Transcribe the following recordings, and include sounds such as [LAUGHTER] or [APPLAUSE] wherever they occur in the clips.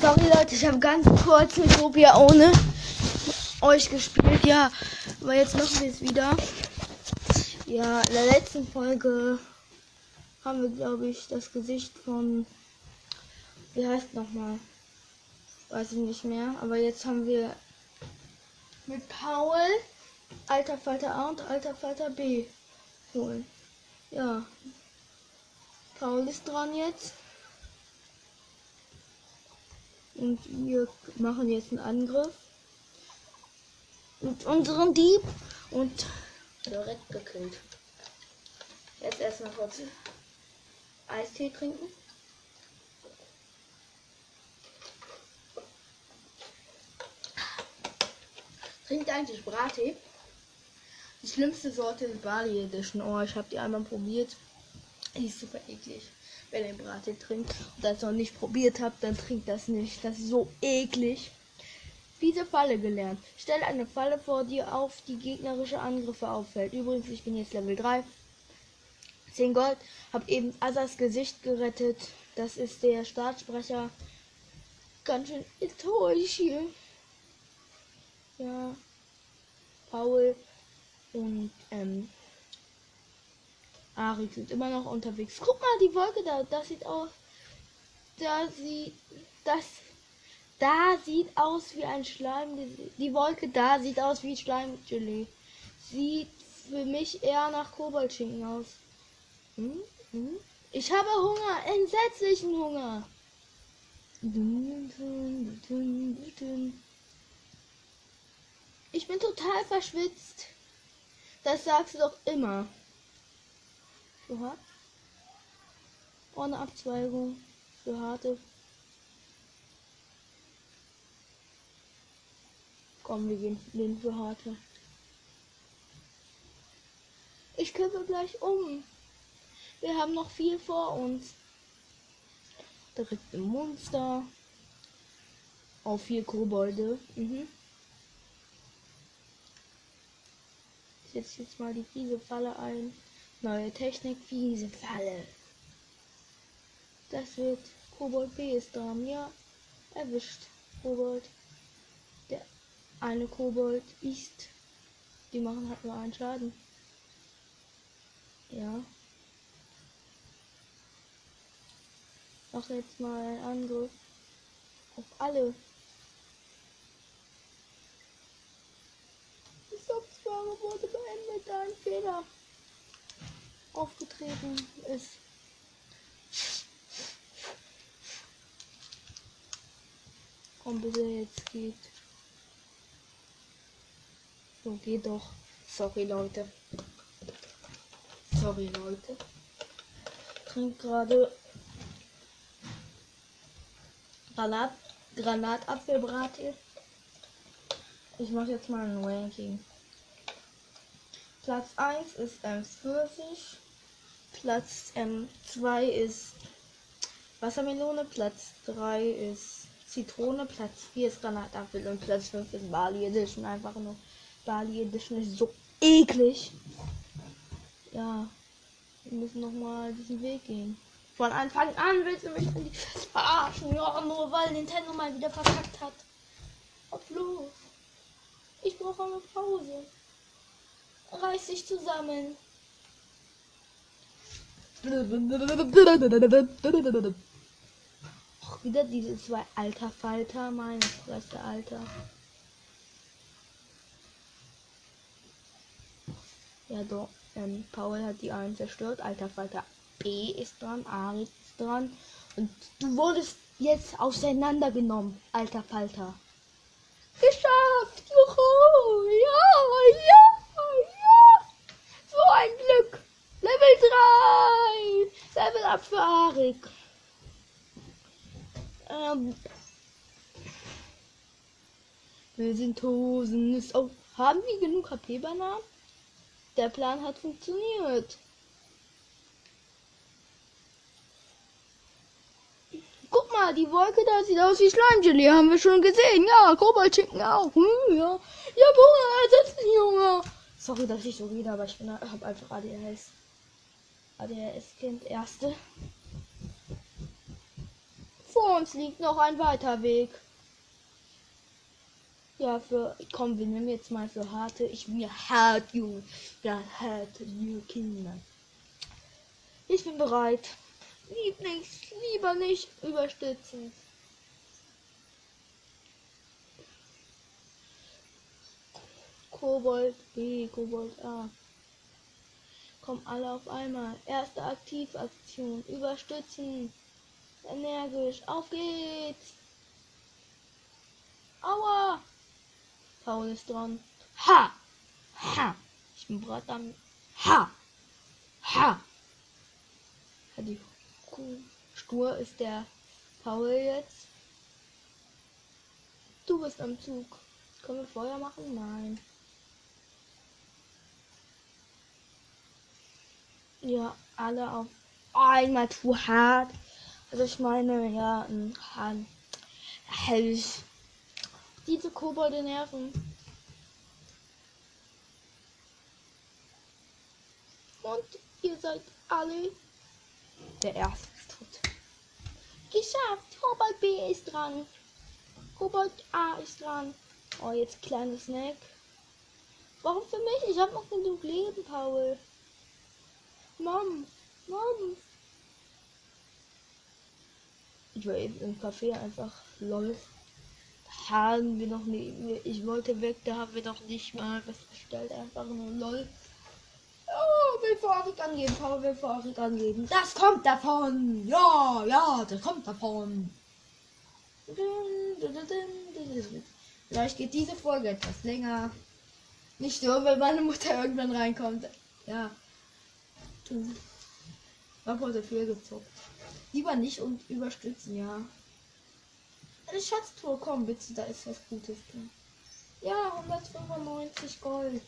Sorry Leute, ich habe ganz kurz mit Utopia ohne euch gespielt. Ja, aber jetzt machen wir es wieder. Ja, in der letzten Folge haben wir, glaube ich, das Gesicht von. Wie heißt nochmal? Weiß ich nicht mehr. Aber jetzt haben wir mit Paul Alter Falter A und Alter Falter B holen. Ja. Paul ist dran jetzt. Und wir machen jetzt einen Angriff. Mit unserem Dieb. Und direkt gekillt. Jetzt erstmal kurz Eistee trinken. Trinkt eigentlich Brattee. Die schlimmste Sorte ist Bali Edition. Oh, ich habe die einmal probiert. Die ist super eklig. Wenn ihr Brattee trinkt und das noch nicht probiert habt, dann trinkt das nicht. Das ist so eklig. Diese Falle gelernt. Stell eine Falle vor dir auf, die gegnerische Angriffe auffällt. Übrigens, ich bin jetzt Level 3. 10 Gold. Hab eben Asas Gesicht gerettet. Das ist der Startsprecher. Ganz schön enttäuscht hier. Ja. Paul und ähm, Arik sind immer noch unterwegs. Guck mal, die Wolke da, das sieht aus. Da sieht das. Da sieht aus wie ein Schleim. Die, die Wolke da sieht aus wie Schleimgelee. Sieht für mich eher nach Kobaltschinken aus. Hm? Hm? Ich habe Hunger, entsetzlichen Hunger. Ich bin total verschwitzt. Das sagst du doch immer. Oha. Oh, eine Abzweigung für harte. Komm, wir gehen den für harte. Ich kippe gleich um. Wir haben noch viel vor uns. Direkt ein Monster. Auf vier Kobolde. Mhm. Ich setze jetzt mal die fiese Falle ein. Neue Technik, fiese Falle. Das wird Kobold B ist dran. Ja, erwischt. Kobold. Der eine Kobold ist. Die machen halt nur einen Schaden. Ja. Mach jetzt mal einen Angriff auf alle. Die Absprache wurde beendet, ein Fehler aufgetreten ist. Komm bitte, jetzt geht. So, geht doch. Sorry, Leute. Sorry, Leute. Trink gerade Granat, Granatapfelbraten. Ich mache jetzt mal ein Ranking. Platz 1 ist ähm, Pfirsich. Platz ähm, 2 ist Wassermelone. Platz 3 ist Zitrone. Platz 4 ist Granatapfel. Und Platz 5 ist Bali Edition. Einfach nur Bali Edition ist so eklig. Ja. Wir müssen nochmal diesen Weg gehen. Von Anfang an willst du mich in die verarschen. Ja, nur weil Nintendo mal wieder verkackt hat. Auf los. Ich brauche eine Pause. Reiß dich zusammen. Och, wieder diese zwei alter Falter. Meine Fresse, Alter. Ja, doch. Ähm, Paul hat die einen zerstört. Alter Falter B ist dran. Aris ist dran. Und du wurdest jetzt auseinandergenommen, alter Falter. Geschafft! Juhu! Ja, ja, ja! So ein Glück! Level 3! Level up für Arik. Ähm, wir sind Hosen. Ist auch, haben wir genug HP-Bananen? Der Plan hat funktioniert. Guck mal, die Wolke da sieht aus wie Schleimgelee. Haben wir schon gesehen. Ja, Kobaltschinken auch. Hm, ja. Ja, Hunger, ersetzt Junge. Sorry, dass ich so rede, aber ich bin hab einfach ADHS. ADHS-Kind, erste. Vor uns liegt noch ein weiter Weg. Ja, für. Komm, wir nehmen jetzt mal für harte. Ich bin ja hart, Junge. Ja, hart, you Kinder. Ich bin bereit. Lieb nicht, lieber nicht überstützen. Kobold B, Kobold A. Kommen alle auf einmal. Erste Aktivaktion. Überstützen. Energisch. Auf geht's. Aua. Paul ist dran. Ha! Ha! Ich bin bereit am. Ha! Ha! Hat die. Stur ist der Paul jetzt. Du bist am Zug. Können wir Feuer machen? Nein. Ja, alle auf einmal zu hart. Also ich meine, ja. Hell diese Kobolde nerven. Und ihr seid alle der erste tot. Geschafft. Kobold B ist dran. Kobold A ist dran. Oh, jetzt kleines Snack. Warum für mich? Ich habe noch genug Leben, Paul. Mom, Mom. Ich war eben im Café einfach lol haben wir noch nicht. Ich wollte weg, da haben wir noch nicht mal was bestellt. Einfach nur lol. Oh, will Vorricht angeben. Power will Vorricht angeben. Das kommt davon. Ja, ja, das kommt davon. Vielleicht geht diese Folge etwas länger. Nicht nur, wenn meine Mutter irgendwann reinkommt. Ja. Hab heute viel gezockt. Lieber nicht und überstützen, ja. Eine Schatztruhe, komm bitte, da ist was Gutes drin. Ja, 195 Gold.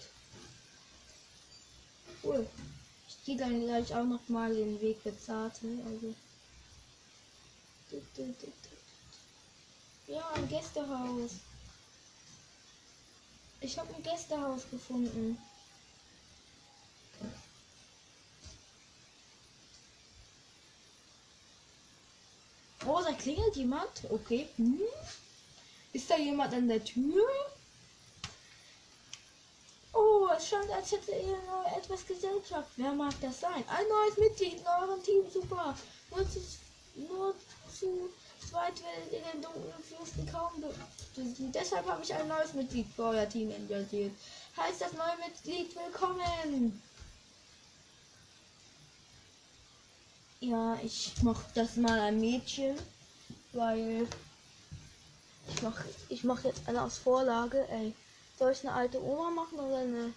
Cool. Ich gehe dann gleich auch noch mal den Weg bezahlen. Also. Ja, ein Gästehaus. Ich habe ein Gästehaus gefunden. Oh, da klingelt jemand. Okay. Hm. Ist da jemand an der Tür? Oh, es scheint, als hätte ihr etwas Gesellschaft. Wer mag das sein? Ein neues Mitglied in eurem Team. Super. Nur zu, nur zu zweit werdet ihr den dunklen Fürsten kaum besiegen. Deshalb habe ich ein neues Mitglied für euer Team engagiert. Heißt das neue Mitglied willkommen. Ja, ich mach das mal ein Mädchen, weil ich mach, ich mach jetzt eine aus Vorlage. Ey, soll ich eine alte Oma machen oder eine?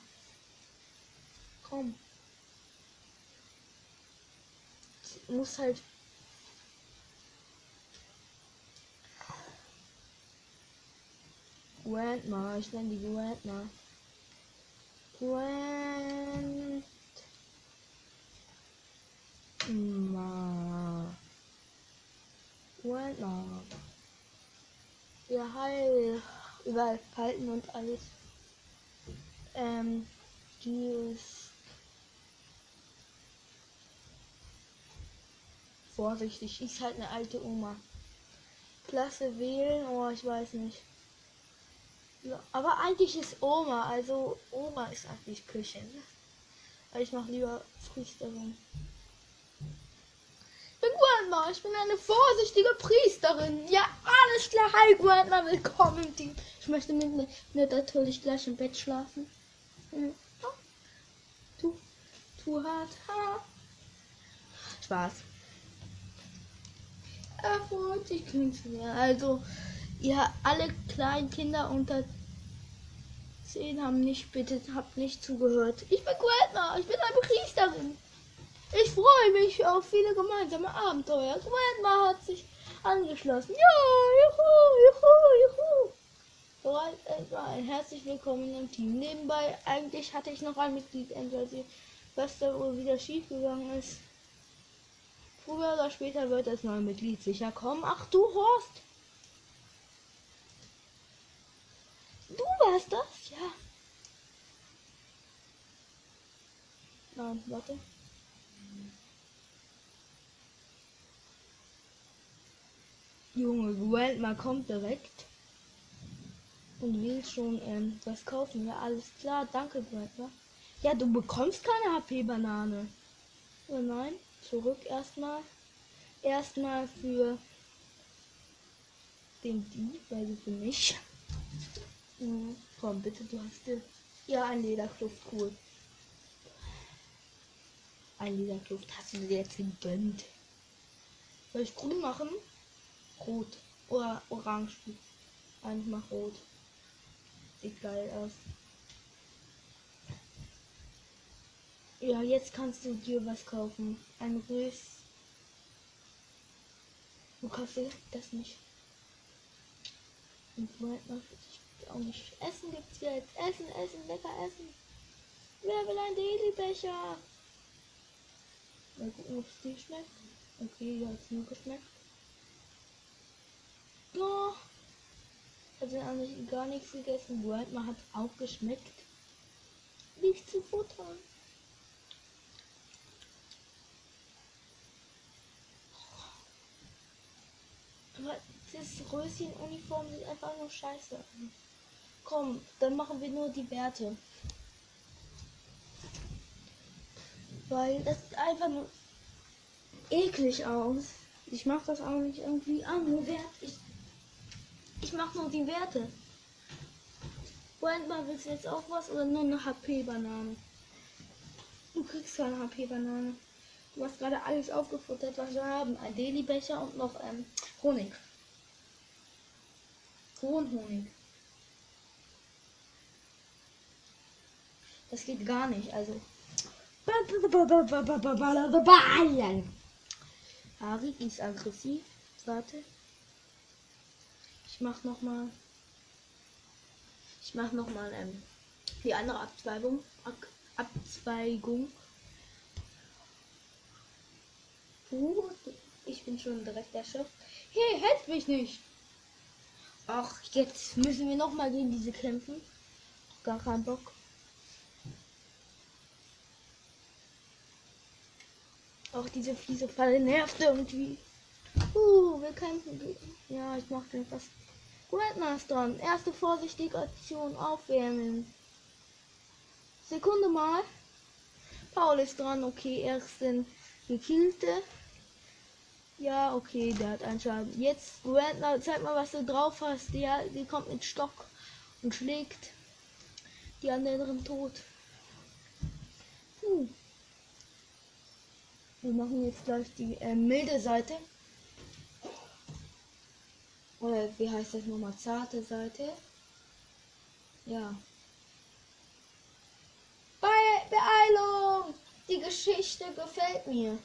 Komm. Ich muss halt. Grandma, ich nenne die Grandma. Grand Ma. Bueno. Ja, heil. Überall halten und alles. Ähm, die ist vorsichtig. Ist halt eine alte Oma. Klasse wählen, oh, ich weiß nicht. Aber eigentlich ist Oma, also Oma ist eigentlich Küche. Aber ich mache lieber Priesterin bin Grandma. Ich bin eine vorsichtige Priesterin. Ja, alles klar. Hi, Grandma. Willkommen im Team. Ich möchte mit mir natürlich gleich im Bett schlafen. Hm. Ja. Tu, tu hart. Ha. Spaß. Erfreut klingt mir. Also, ihr alle kleinen Kinder unter 10 haben nicht, bitte, habt nicht zugehört. Ich bin Grandma. Ich bin eine Priesterin. Ich freue mich auf viele gemeinsame Abenteuer. Grandma hat sich angeschlossen. Ja, juhu, juhu, juhu. Äh, herzlich willkommen im Team. Nebenbei, eigentlich hatte ich noch ein Mitglied engagiert, was da wohl wieder schief gegangen ist. Früher oder später wird das neue Mitglied sicher kommen. Ach du Horst! Du warst das? Ja. Nein, warte. Junge, Grandma kommt direkt. Und will schon ähm, was kaufen. Ja, alles klar. Danke, Grandma. Ja, du bekommst keine HP-Banane. Oh nein, zurück erstmal. Erstmal für den Dieb, also für mich. Mhm. Komm, bitte, du hast dir. Ja, ein Lederkluft, cool. Ein Lederkluft hast du dir jetzt gegönnt. Soll ich grün machen? Rot. Oder orange. Nein, ich mach rot. Sieht geil aus. Ja, jetzt kannst du dir was kaufen. Ein Rös. Du kaufst das nicht. Und Moment mal, auch nicht. Essen gibt's jetzt. Essen, essen, lecker essen. Wer will ein Daily-Becher? Mal gucken, ob es dir schmeckt. Okay, ja, hat's nur geschmeckt. Oh. Also eigentlich gar nichts gegessen. Grandma hat auch geschmeckt. Nicht zu futtern. Aber das Röschen-Uniform sieht einfach nur scheiße an. Komm, dann machen wir nur die Werte. Weil das sieht einfach nur eklig aus. Ich mach das auch nicht irgendwie an. Wert. Ich, ich mach nur die Werte. Moment willst du jetzt auch was oder nur eine HP-Banane? Du kriegst keine HP-Banane. Du hast gerade alles aufgefuttert, was wir haben. Ein Deli-Becher und noch ähm, Honig. Hohen Honig. Das geht gar nicht, also. Harry ist aggressiv. Warte. Ich mach noch mal. Ich mach noch mal ähm, die andere Abzweigung. Ab Abzweigung. Uh, ich bin schon direkt der Chef. Hey, hält mich nicht. Ach, jetzt müssen wir noch mal gegen diese kämpfen. Gar keinen Bock. Auch diese Falle nervt irgendwie. Uh, wir kämpfen. Ja, ich mach den fast. Grandmaster, erste vorsichtige Aktion aufwärmen. Sekunde mal. Paul ist dran, okay, ersten gekillte. Ja, okay, der hat einen Schaden. Jetzt, Rentner, zeig mal, was du drauf hast. Ja, die kommt mit Stock und schlägt die anderen tot. Puh. Wir machen jetzt gleich die äh, milde Seite. Oder wie heißt das nochmal? Zarte Seite. Ja. Be Beeilung! Die Geschichte gefällt mir.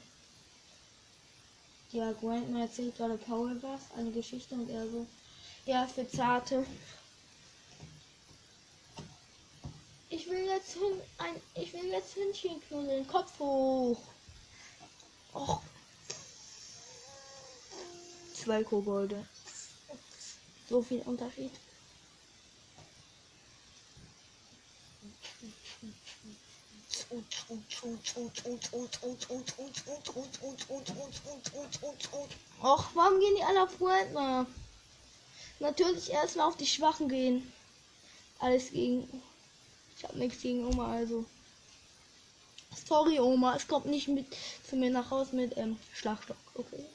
Ja, Grandma erzählt gerade Paul was, eine Geschichte und er so. Ja, für Zarte. Ich will jetzt hin, ein, ich will jetzt Hündchen knuddeln, Kopf hoch. Och. Zwei Kobolde. So viel Unterschied. Och, warum gehen die alle auf Rentner? Natürlich erstmal auf die Schwachen gehen. Alles gegen. Ich habe nichts gegen Oma, also. Sorry, Oma, es kommt nicht mit zu mir nach Hause mit ähm, Schlagstock. Okay.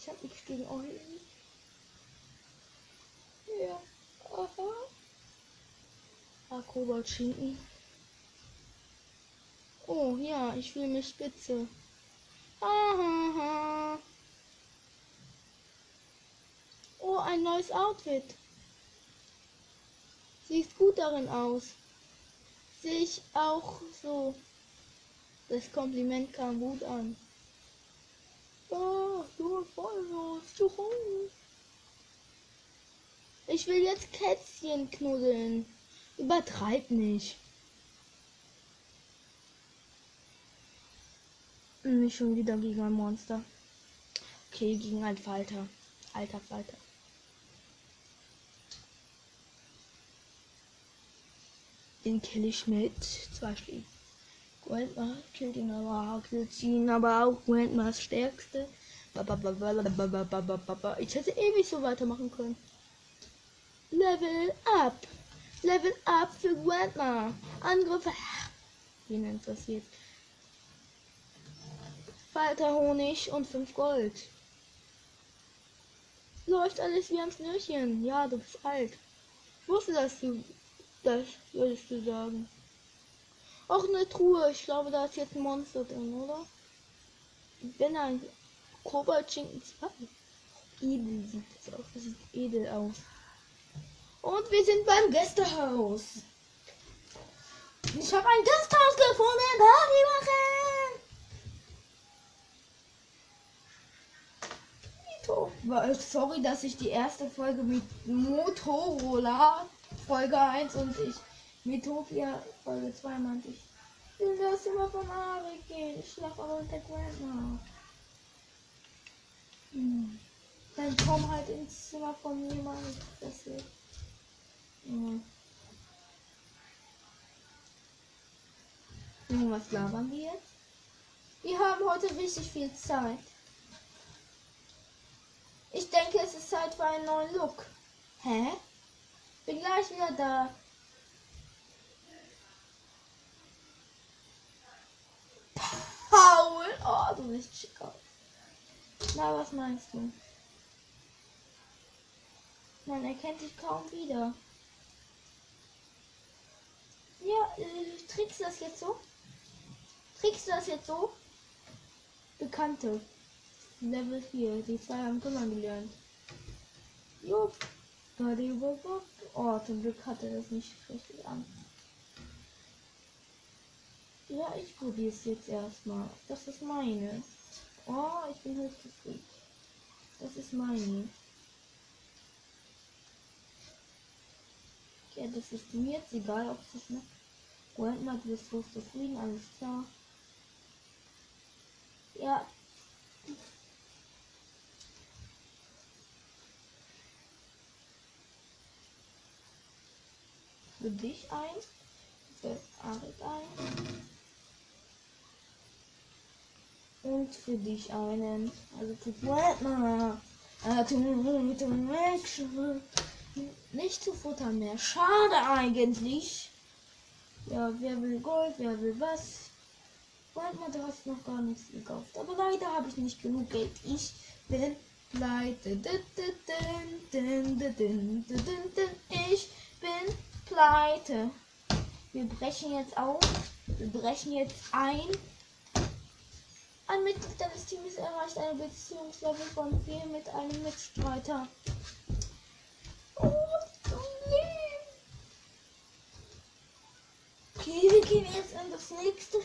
Ich habe nichts gegen euch. Ja. Aha. Ah, Kobold Schinken. Oh ja, ich fühle mich spitze. Aha. Oh, ein neues Outfit. Sieht gut darin aus. Sehe ich auch so. Das Kompliment kam gut an. Oh, du voll los. Ich will jetzt Kätzchen knuddeln. Übertreib nicht. Nicht schon wieder gegen ein Monster. Okay, gegen ein Falter. Alter Falter. Den kill ich mit zwei Schlägen. Grandma killt ihn aber, killt ihn aber auch Grandmas stärkste Ich hätte ewig so weitermachen können. Level up. Level up für Grandma. Angriffe. Wen interessiert? Falter Honig und 5 Gold. Läuft alles wie am Schnürchen. Ja, du bist alt. Wusste, dass du das würdest du sagen. Auch eine Truhe. Ich glaube, da ist jetzt ein Monster drin, oder? Wenn ein Koboldschinken 2. Edel sieht das aus. Das sieht edel aus. Und wir sind beim Gästehaus. Ich habe ein Gasthaus gefunden. Party machen. Sorry, dass ich die erste Folge mit Motorola Folge 1 und ich Metopia Folge 2 meinte ich. Will das immer von Arik gehen. Ich schlaf aber mit der Grandma. Hm. Dann komm halt ins Zimmer von mal. Das wird. Mhm. Was labern wir jetzt? Wir haben heute richtig viel Zeit. Ich denke, es ist Zeit für einen neuen Look. Hä? Bin gleich wieder da. Paul! Oh, du bist schick aus. Na, was meinst du? Man erkennt dich kaum wieder. Ja, äh, trickst du das jetzt so? Trickst du das jetzt so? Bekannte. Level 4. Die zwei haben kümmern gelernt. Jo. Oh, zum Glück hatte das nicht richtig an. Ja, ich probiere es jetzt erstmal. Das ist meine. Oh, ich bin höchst zufrieden. Das ist meine. Ja, das ist mir jetzt egal, ob es noch Grandma, du bist so zufrieden, alles klar. Ja. Für dich ein. Für Arik ein. Und für dich einen. Also für Grandma. Nicht zu futtern mehr. Schade eigentlich. Ja, wer will Gold, wer will was? Warte du hast noch gar nichts gekauft. Aber leider habe ich nicht genug Geld. Ich bin pleite. Ich bin pleite. Wir brechen jetzt auf. Wir brechen jetzt ein. Ein Mitglied deines Teams erreicht eine Beziehungslevel von 4 mit einem Mitstreiter. Oh, Okay, wir gehen jetzt in das nächste.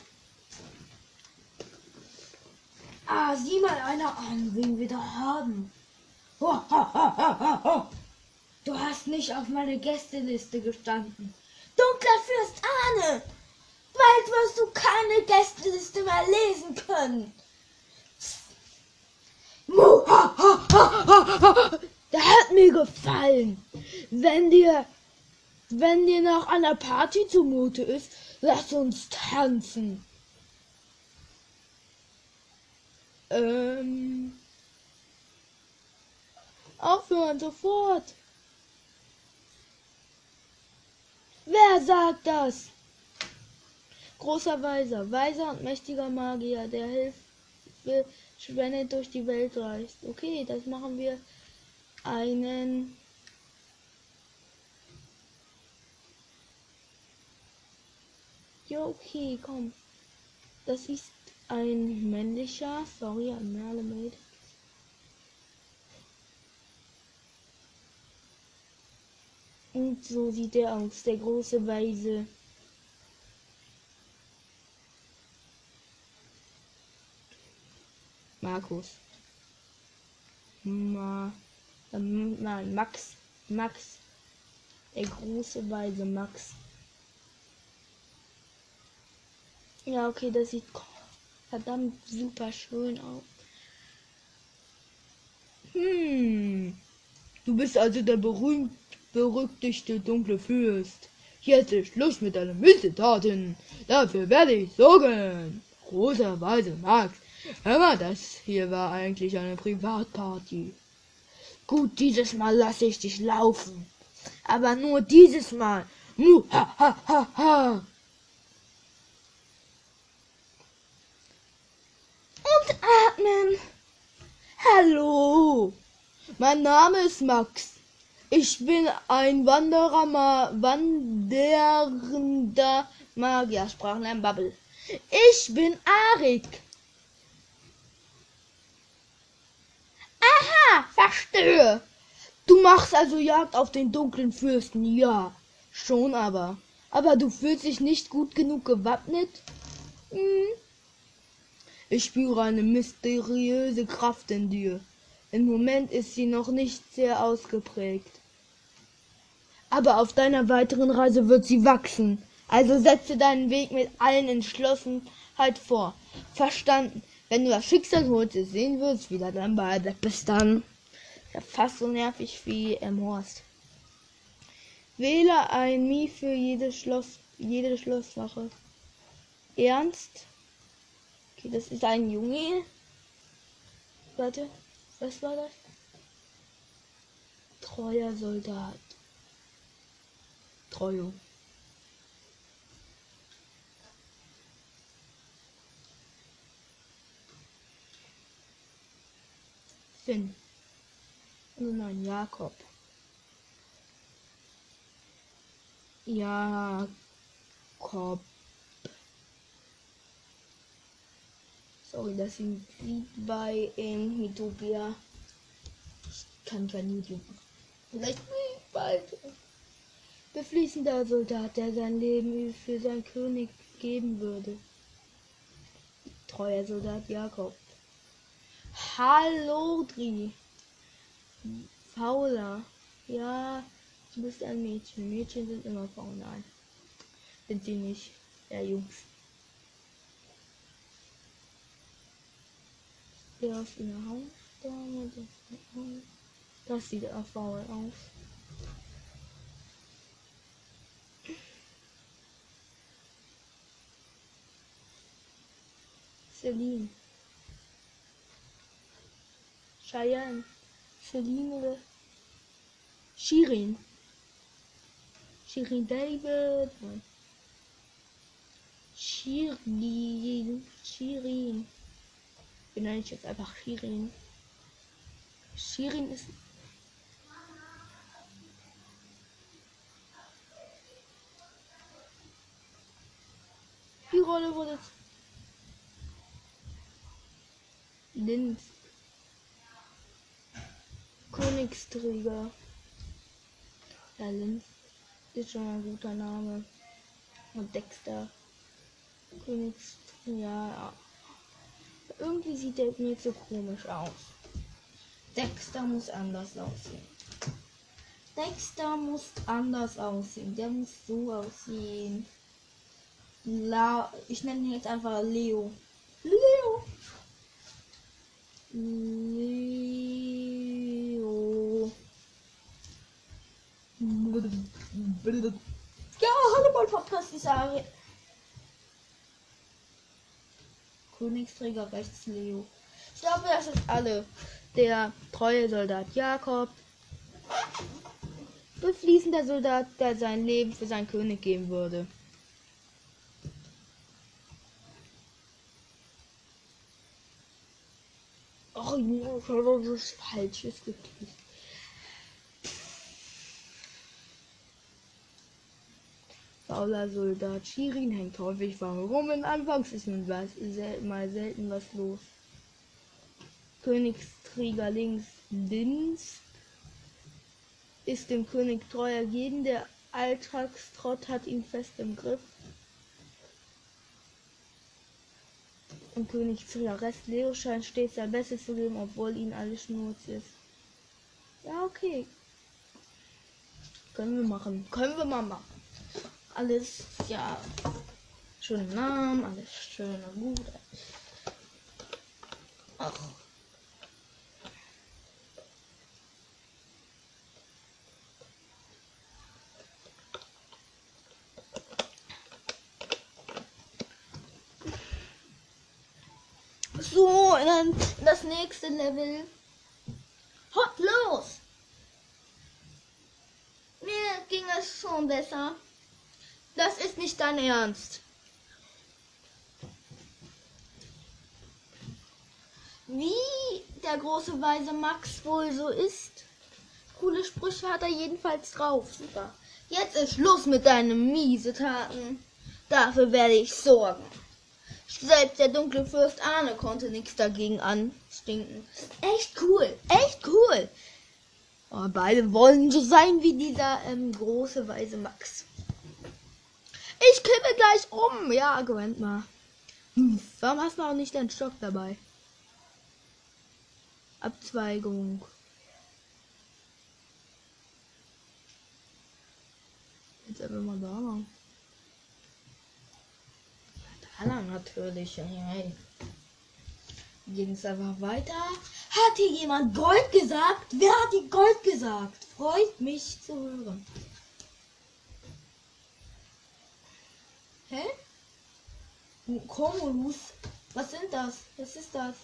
Ah, sieh mal einer an, wen wir da haben. Oh, oh, oh, du hast nicht auf meine Gästeliste gestanden. Dunkler Fürst Ahne! Bald wirst du keine Gästeliste mehr lesen können. Der hat mir gefallen. Wenn dir wenn dir nach einer Party zumute ist, lass uns tanzen. Ähm. Aufhören sofort. Wer sagt das? Großer Weiser, weiser und mächtiger Magier, der Hilfe spendet durch die Welt reist. Okay, das machen wir einen Ja, okay, komm. Das ist ein männlicher, sorry, ein Merlemade. Und so sieht er aus, der große Weise. Markus. Ma, ähm, nein, Max. Max. Der große Weise Max. Ja, okay, das sieht verdammt super schön aus. Hm. Du bist also der berühmt berüchtigte dunkle Fürst. Jetzt ist Schluss mit deinen Missetaten. Dafür werde ich sorgen. Großer Weise Max. Hör mal, das hier war eigentlich eine Privatparty. Gut, dieses Mal lasse ich dich laufen. Aber nur dieses Mal. Mu, ha, ha, ha, ha. Und atmen. Hallo. Mein Name ist Max. Ich bin ein Wanderer, Ma wandernder Magier, sprach Bubble. Ich bin Arik. Aha, verstehe. Du machst also Jagd auf den dunklen Fürsten, ja. Schon aber. Aber du fühlst dich nicht gut genug gewappnet? Hm. Ich spüre eine mysteriöse Kraft in dir. Im Moment ist sie noch nicht sehr ausgeprägt. Aber auf deiner weiteren Reise wird sie wachsen. Also setze deinen Weg mit allen Entschlossenheit vor. Verstanden. Wenn du das Schicksal heute sehen willst, wieder dann bei bis dann. Ja, fast so nervig wie im Horst. Wähle ein Mi für jede Schloss, jede Schlosswache. Ernst? Okay, das ist ein Junge. Warte, was war das? Treuer Soldat. Treue. Finn. Also nein, Jakob. Jakob. Sorry, das sind wie bei in Utopia. Ich kann kein YouTube. Vielleicht bald. Befließender Soldat, der sein Leben für seinen König geben würde. Treuer Soldat Jakob. Hallo, Dri. Fauler. Ja, du bist ein Mädchen. Mädchen sind immer faul. Nein. Sind sie nicht. Ja, Jungs. Der auf eine Hausdame. Das sieht auch faul aus. Celine. Cheyenne. Celine oder Shirin. Shirin David. Shirin. Shirin. Benenne ich jetzt einfach Shirin. Shirin ist. Die Rolle wurde. Linz. Königsträger. Ja, Linz ist schon ein guter Name. Und Dexter. Königsträger. Ja. Irgendwie sieht der mir so komisch aus. Dexter muss anders aussehen. Dexter muss anders aussehen. Der muss so aussehen. La ich nenne ihn jetzt einfach Leo. Leo. Leo. Ja, Hannibal Podcast ist Ari. Königsträger rechts Leo. Ich glaube, das ist alle. Der treue Soldat Jakob. Befließender Soldat, der sein Leben für seinen König geben würde. Oh, ich habe was Falsches gekriegt. Fauler Soldat Shirin hängt häufig warum in Anfangs ist nun was, sel mal selten was los. Königsträger links Linz ist dem König treu ergeben, der Alltagstrott hat ihn fest im Griff. Und Königsträger Rest Leo scheint stets sein Bestes zu geben, obwohl ihn alles schnurz ist. Ja, okay. Können wir machen. Können wir mal machen alles, ja, schöne Namen, alles schön und gut. Ach. So, in das nächste Level. Hot los! Mir ging es schon besser. Das ist nicht dein Ernst. Wie der große weise Max wohl so ist. Coole Sprüche hat er jedenfalls drauf. Super. Jetzt ist Schluss mit deinen miese Taten. Dafür werde ich sorgen. Selbst der dunkle Fürst Arne konnte nichts dagegen anstinken. Echt cool, echt cool. Oh, beide wollen so sein wie dieser ähm, große weise Max. Ich kippe gleich um. Ja, Argument mal. Hm, warum hast du auch nicht deinen Stock dabei? Abzweigung. Jetzt einfach mal da lang. Da lang natürlich. Hey. Ging es einfach weiter. Hat hier jemand Gold gesagt? Wer hat die Gold gesagt? Freut mich zu hören. Hä? Komolus? Was sind das? Was ist das?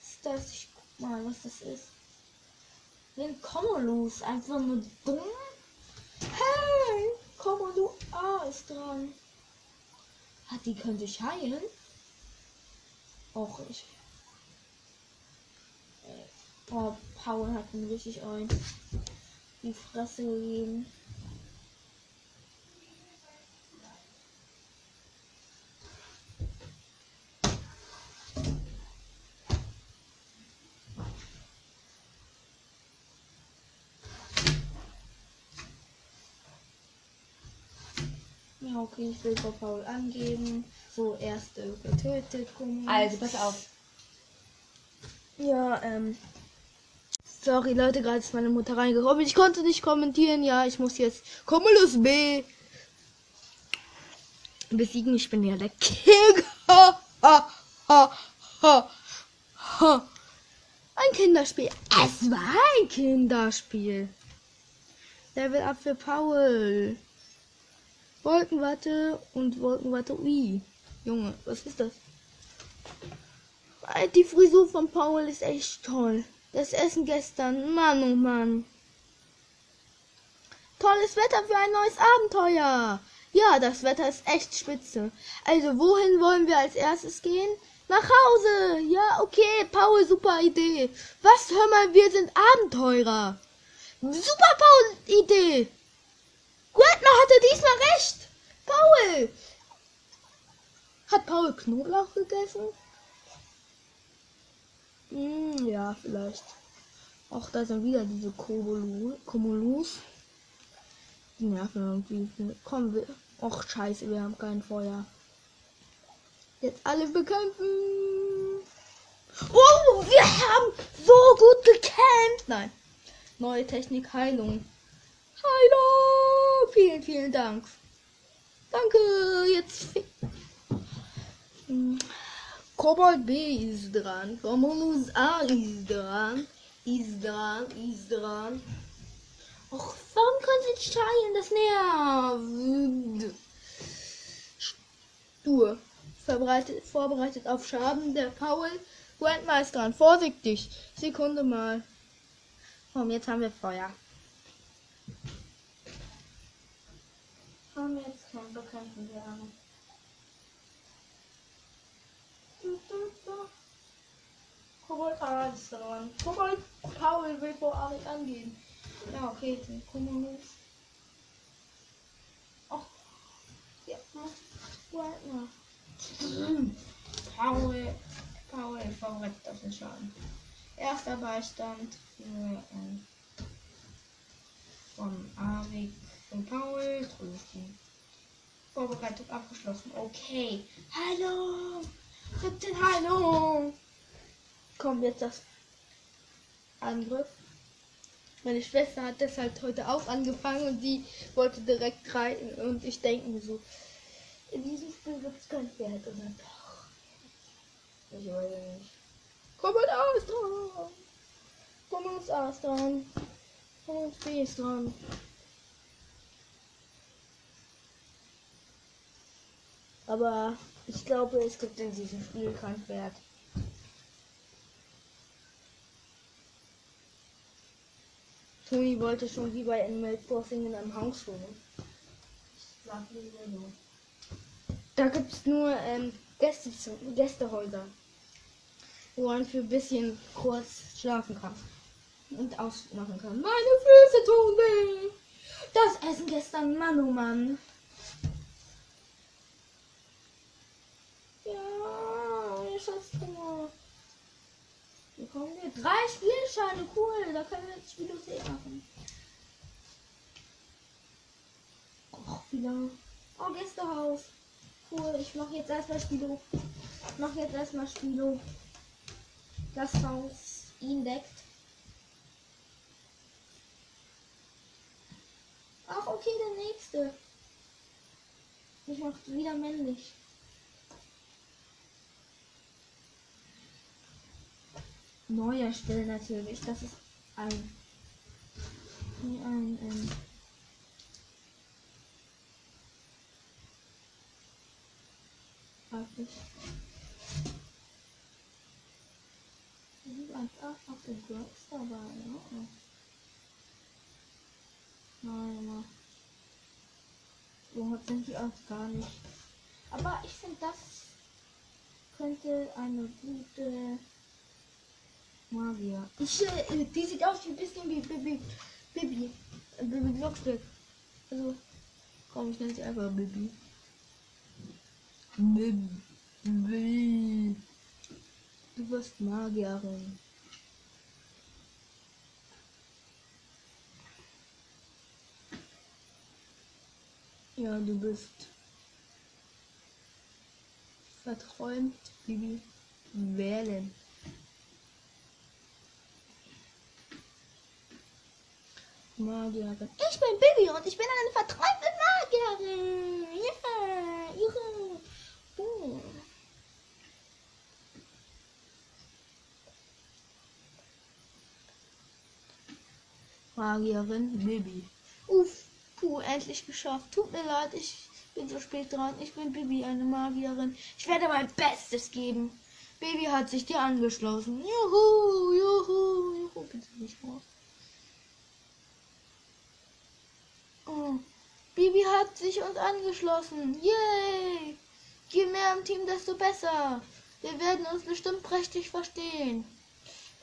Was ist das? Ich guck mal, was das ist. Den Komolus. Einfach nur dumm. Hey! Komolu A ist dran. Hat die könnte ich heilen? Auch ich. Oh, Paul hat ihn richtig ein. Die Fresse gegeben. Ich will vor Paul angeben. So, erste getötet. Komisch. Also, pass auf. Ja, ähm. Sorry, Leute, gerade ist meine Mutter reingekommen. Ich konnte nicht kommentieren. Ja, ich muss jetzt Cumulus B besiegen. Ich bin ja der King. Ha, ha, ha, ha, ha. Ein Kinderspiel. Es war ein Kinderspiel. Level up für Paul. Wolkenwatte und Wolkenwatte. Ui. Junge, was ist das? Die Frisur von Paul ist echt toll. Das Essen gestern, Mann oh Mann. Tolles Wetter für ein neues Abenteuer. Ja, das Wetter ist echt spitze. Also, wohin wollen wir als erstes gehen? Nach Hause. Ja, okay, Paul, super Idee. Was, hör mal, wir sind Abenteurer. Super Paul-Idee. Gretner hatte diesmal recht. Paul. Hat Paul Knoblauch gegessen? Hm, ja, vielleicht. Auch da sind wieder diese Komolus. Die nerven irgendwie. Kommen wir. Och, scheiße, wir haben kein Feuer. Jetzt alle bekämpfen. Oh, wir haben so gut gekämpft. Nein. Neue Technik, Heilung. Heilung. Vielen, vielen Dank. Danke. Jetzt. Kobold B ist dran. Romulus A ist dran. Ist dran, ist dran. Och, warum können sie nicht? Das nervt. Stur. Verbreitet, vorbereitet auf Schaden. Der Paul. Grandma ist dran. Vorsichtig. Sekunde mal. Komm, jetzt haben wir Feuer. Komm, jetzt komm, bekämpfen wir alle. Kobold A ist dran. Kobold Paul will vor Arik angehen. Ja, okay, den Komodos. Ach, ja, Wagner. [CLEARS THROAT] Paul, Paul vorbereitet auf den Schaden. Erster Beistand für, ähm, von Arik und Paul. Trösten. Vorbereitung abgeschlossen. Okay. Hallo. 17 Hallo. Kommt jetzt das Angriff. Meine Schwester hat deshalb heute auch angefangen und sie wollte direkt reiten und ich denke mir so, in diesem Spiel gibt es kein Pferd oder doch. Ich weiß nicht. Komm mit A ist dran. Komm mit A ist dran. Komm mit ist dran. Aber ich glaube, es gibt in diesem Spiel kein Pferd. Toni wollte schon wie bei Animal Crossing in einem Haus wohnen. Ich sag lieber so. Da gibt es nur ähm, Gäste, Gästehäuser, wo man für ein bisschen kurz schlafen kann und ausmachen kann. Meine Füße tun weh! Das Essen gestern, Mann, oh Mann. Ja, ich hab's Hunger. Wie kommen wir? Drei Spielscheine, cool. Da können wir jetzt Spielosee machen. Och, wieder. Oh, Gästehaus. Cool, ich mache jetzt erstmal Spilo. Ich mache jetzt erstmal Spilo. Gasthaus ihn deckt. Ach, okay, der nächste. Ich mach wieder männlich. Neu erstellen natürlich. Das ist ein. Ein, ein, ein. Grafisch. Das ist einfach auf den Gross dabei. Ja. Nein, so die auch gar nicht. Aber ich finde, das könnte eine gute Magier. Ich, äh, die sieht aus wie ein bisschen wie Bibi. Bibi. Äh, Bibi Blocksberg. Also, komm, ich nenne sie einfach Bibi. Bibi. Du wirst Magierin. Ja, du bist verträumt, Bibi. Wählen. Magierin. Ich bin Bibi und ich bin eine verträumte Magierin. Ja, ihre. Oh. Magierin Bibi. Uff. Puh, endlich geschafft. Tut mir leid, ich bin so spät dran. Ich bin Bibi, eine Magierin. Ich werde mein Bestes geben. Baby hat sich dir angeschlossen. Juhu, juhu, juhu. Bitte nicht raus. Oh. Bibi hat sich uns angeschlossen. Yay! Je mehr im Team, desto besser. Wir werden uns bestimmt prächtig verstehen.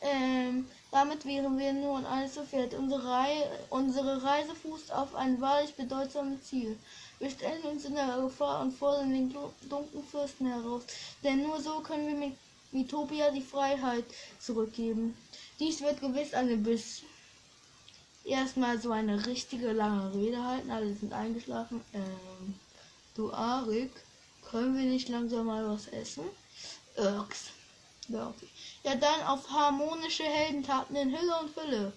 Ähm, damit wären wir nun alles so fährt. Unsere, Rei unsere Reise fußt auf ein wahrlich bedeutsames Ziel. Wir stellen uns in der Gefahr und fordern den dunklen Fürsten heraus, denn nur so können wir mit Mitopia die Freiheit zurückgeben. Dies wird gewiss eine Biss. Erstmal so eine richtige lange Rede halten. Alle sind eingeschlafen. Ähm, du Arik, können wir nicht langsam mal was essen? Irks. Ja, okay. Ja, dann auf harmonische Heldentaten in Hülle und Fülle.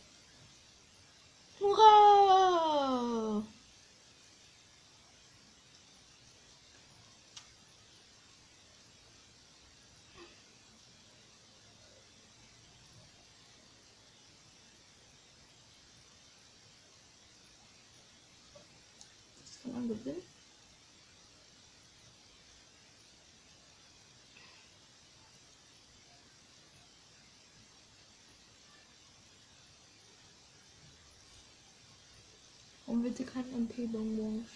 Man gewinnen. Und bitte kein MP-Bonbons.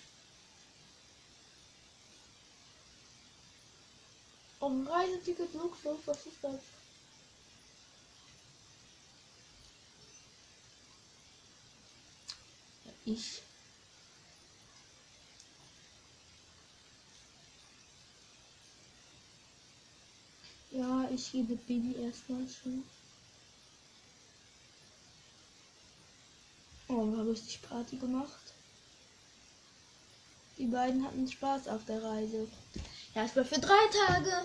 Und Reiseticket Luxus, was ist das? Ich. Ja, ich gebe Baby erstmal schon. Oh, wir haben richtig Party gemacht. Die beiden hatten Spaß auf der Reise. Ja, es war für drei Tage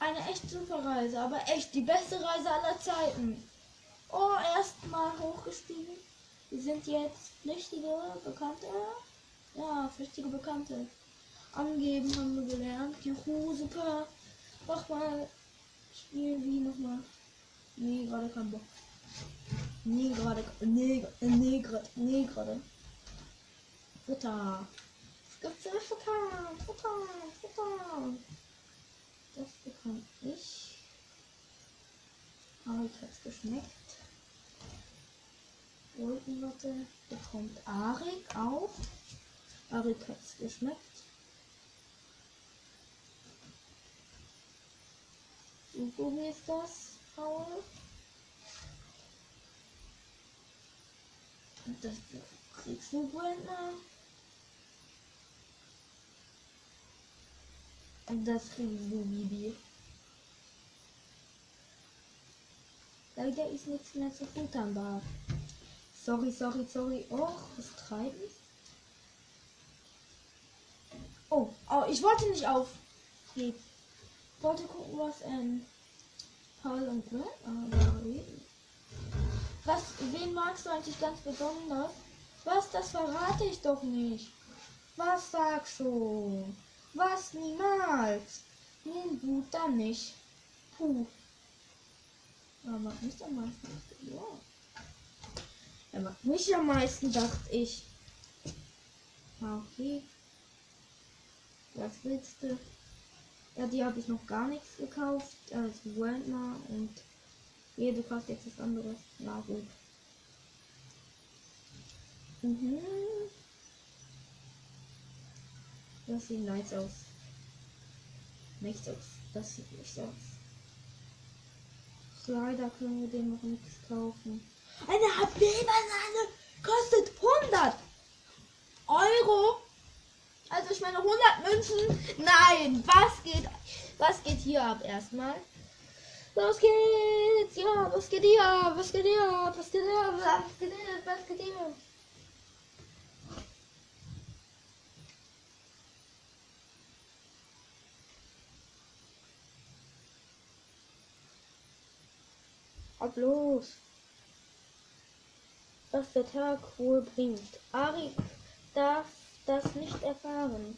eine echt super Reise, aber echt die beste Reise aller Zeiten. Oh, erstmal hochgestiegen. Wir sind jetzt flüchtige Bekannte. Ja, flüchtige Bekannte. Angeben haben wir gelernt. Juhu, super. Mach mal. Spiel wie nochmal. Nee, gerade kein Bock. Nee, gerade. Nee, nee, gerade. Nee, gerade. Futter. Es gibt sehr Futter. Futter. Futter. Das bekomme ich. Aber ich hab's geschmeckt. Wolkenwatte bekommt Arik auch. Arik hat's geschmeckt. Hugo, wie ist das, Paul? Und Das kriegst du, Brandner. Und das kriegst du, Bibi. Leider ist nichts mehr zu futtern da. Sorry, sorry, sorry. Och, was treiben? Oh, oh, ich wollte nicht auf. Ich wollte gucken, was ähm, Paul und Brad reden. Was, wen magst du eigentlich ganz besonders? Was, das verrate ich doch nicht. Was sagst du? Was niemals? Nun gut, dann nicht. Puh. Er macht mich am meisten. Ja. Er macht mich am meisten, dachte ich. Okay. Was willst du? Ja, die habe ich noch gar nichts gekauft. Als Grandma und hier, du kaufst jetzt was anderes. Na gut. Mhm. Das sieht nice aus. Nichts aus. Das sieht nicht aus. Leider können wir den noch nichts kaufen. Eine HP-Banane kostet 100 Euro. Also ich meine 100 Münzen. Nein, was geht, was geht hier ab erstmal? Los geht's, ja, was geht hier ab? Was geht hier ab? Was geht hier ab? Was geht hier ab? Was geht hier ab? Ab los. Was der Tag wohl bringt. Arik darf das nicht erfahren.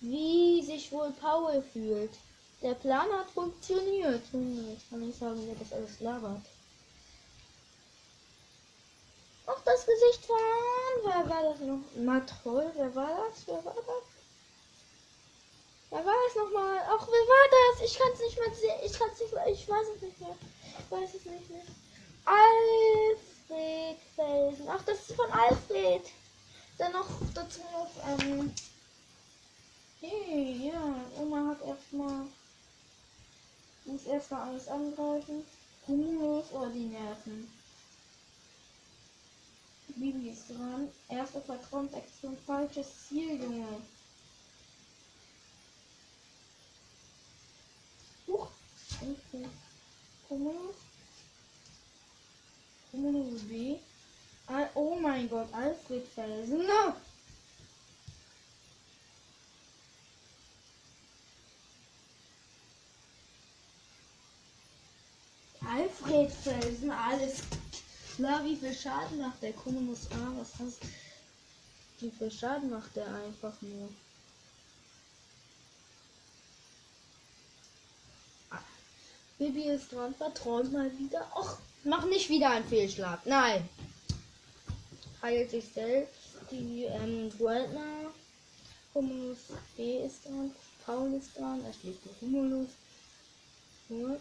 Wie sich wohl Paul fühlt. Der Plan hat funktioniert. Hm, Jetzt kann ich sagen, wer das alles labert. Auch das Gesicht von. Wer war das noch? Matroll, wer war das? Wer war das? Wer war es nochmal? Ach, wer war das? Ich kann es nicht mehr sehen. Ich kann es nicht mehr. Ich weiß es nicht mehr. Ich weiß es nicht mehr. Alfred Felsen. Ach, das ist von Alfred. Dann noch dazu noch, ähm. Hey, ja. Oma hat erstmal. Muss erstmal alles angreifen. Humulus oder die Nerven. Bibi ist dran. Erste Vertrauensaktion. Falsches Ziel, Junge. Huch. Okay. Humulus. Humulus B. Oh mein Gott, Alfred Felsen. No! [LAUGHS] Alfred Felsen, alles klar. Wie viel Schaden macht der Cumulus A? Was hast Wie viel Schaden macht der einfach nur? Ah. Bibi ist dran, verträumt mal wieder. Och, mach nicht wieder einen Fehlschlag. Nein. Heilt sich selbst. Die ähm, Gualdner. Humulus B ist dran. Paul ist dran. Er schlägt mit Humulus. Ja.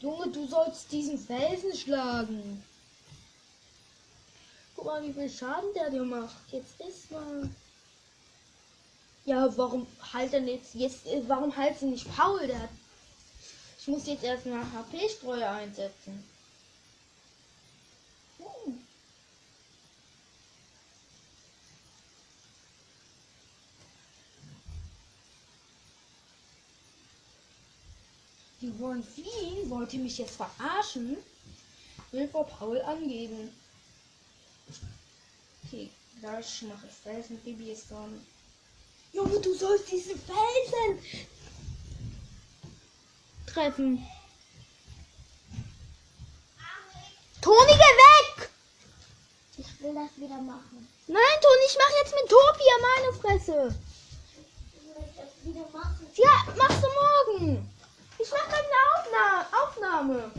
Junge, du sollst diesen Felsen schlagen. Guck mal, wie viel Schaden der dir macht. Jetzt ist mal. Ja, warum halt denn jetzt, jetzt äh, warum halt sie nicht Paul? Der hat, ich muss jetzt erstmal HP-Streuer einsetzen. Hm. Die wollen fliehen, wollte mich jetzt verarschen. Will vor Paul angeben. Okay, gleich mache ich Felsen. Baby ist dran. Junge, du sollst diesen Felsen treffen. Toni, geh weg! Ich will das wieder machen. Nein, Toni, ich mache jetzt mit Topia meine Fresse. Ich will das wieder machen. Ja, machst du morgen. Ich mache eine Aufna Aufnahme.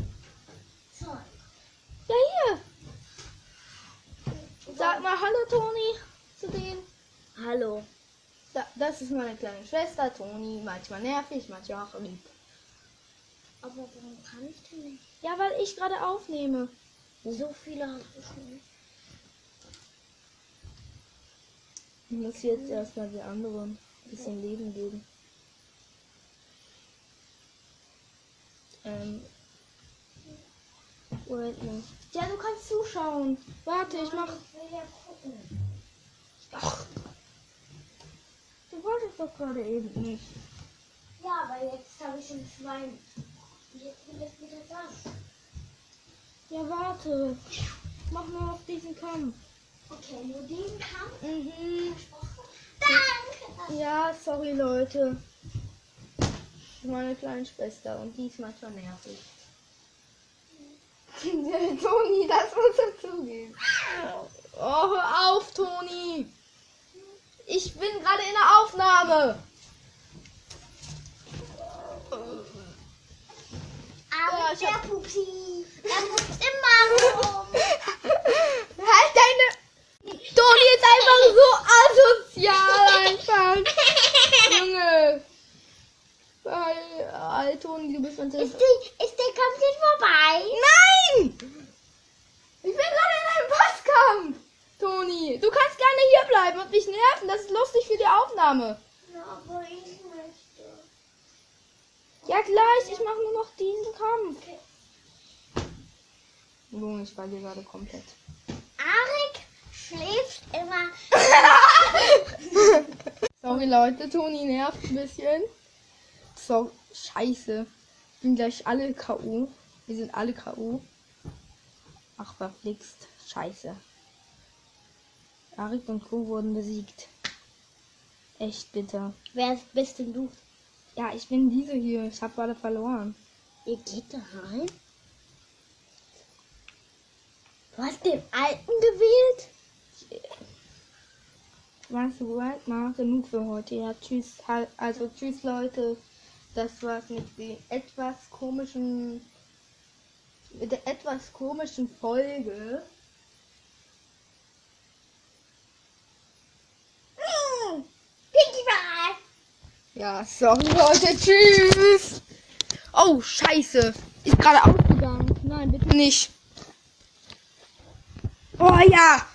Toll. Ja, hier. Sag mal Hallo, Toni, zu denen. Hallo. Da, das ist meine kleine Schwester, Toni. Manchmal nervig, manchmal auch lieb. Aber warum kann ich denn nicht? Ja, weil ich gerade aufnehme. So viele hast du schon. Ich muss jetzt erstmal die anderen ein bisschen Leben geben. Ähm. Ja, du kannst zuschauen. Warte, ich mach. Ich will ja gucken. Ach. Du wolltest doch gerade eben nicht. Ja, aber jetzt habe ich schon zwei. Jetzt will ich wieder das. Ja, warte. Mach nur noch diesen Kampf. Okay, nur den Kampf. Mhm. Danke. Ja, sorry Leute. Meine kleine Schwester und die ist manchmal nervig. [LAUGHS] Toni, das muss dazugehen. Oh, hör auf, Toni. Ich bin gerade in der Aufnahme. Aber Ja, der hab- Pupsi, der pupst [LAUGHS] immer rum. Halt deine. Toni ist einfach so asozial einfach. [LAUGHS] Junge. Toni, du bist Ist, natürlich. die, ist der Kampf jetzt vorbei? Nein! Ich bin gerade in einem Passkampf! Toni, du kannst gerne hier bleiben und mich nerven. Das ist lustig für die Aufnahme. Ja, aber ich möchte. Ja, gleich. Ich mache nur noch diesen Kampf. Okay. Junge, ich war hier gerade komplett. Arik schläft immer. [LAUGHS] [LAUGHS] Sorry, Leute. Toni nervt ein bisschen. So, scheiße. Ich bin gleich alle K.O. Wir sind alle K.O. Ach, verflixt. Scheiße. Arik und Co. wurden besiegt. Echt bitter. Wer bist denn du? Ja, ich bin diese hier. Ich habe alle verloren. Ihr geht da rein? Du hast den alten gewählt? Weißt du, what? mal genug für heute. Ja, tschüss. Also, tschüss, Leute. Das war's mit den etwas komischen. Mit der etwas komischen Folge. Pie. Ja, sorry, Leute. Tschüss. Oh, scheiße. Ist gerade ausgegangen. Nein, bitte nicht. Oh ja.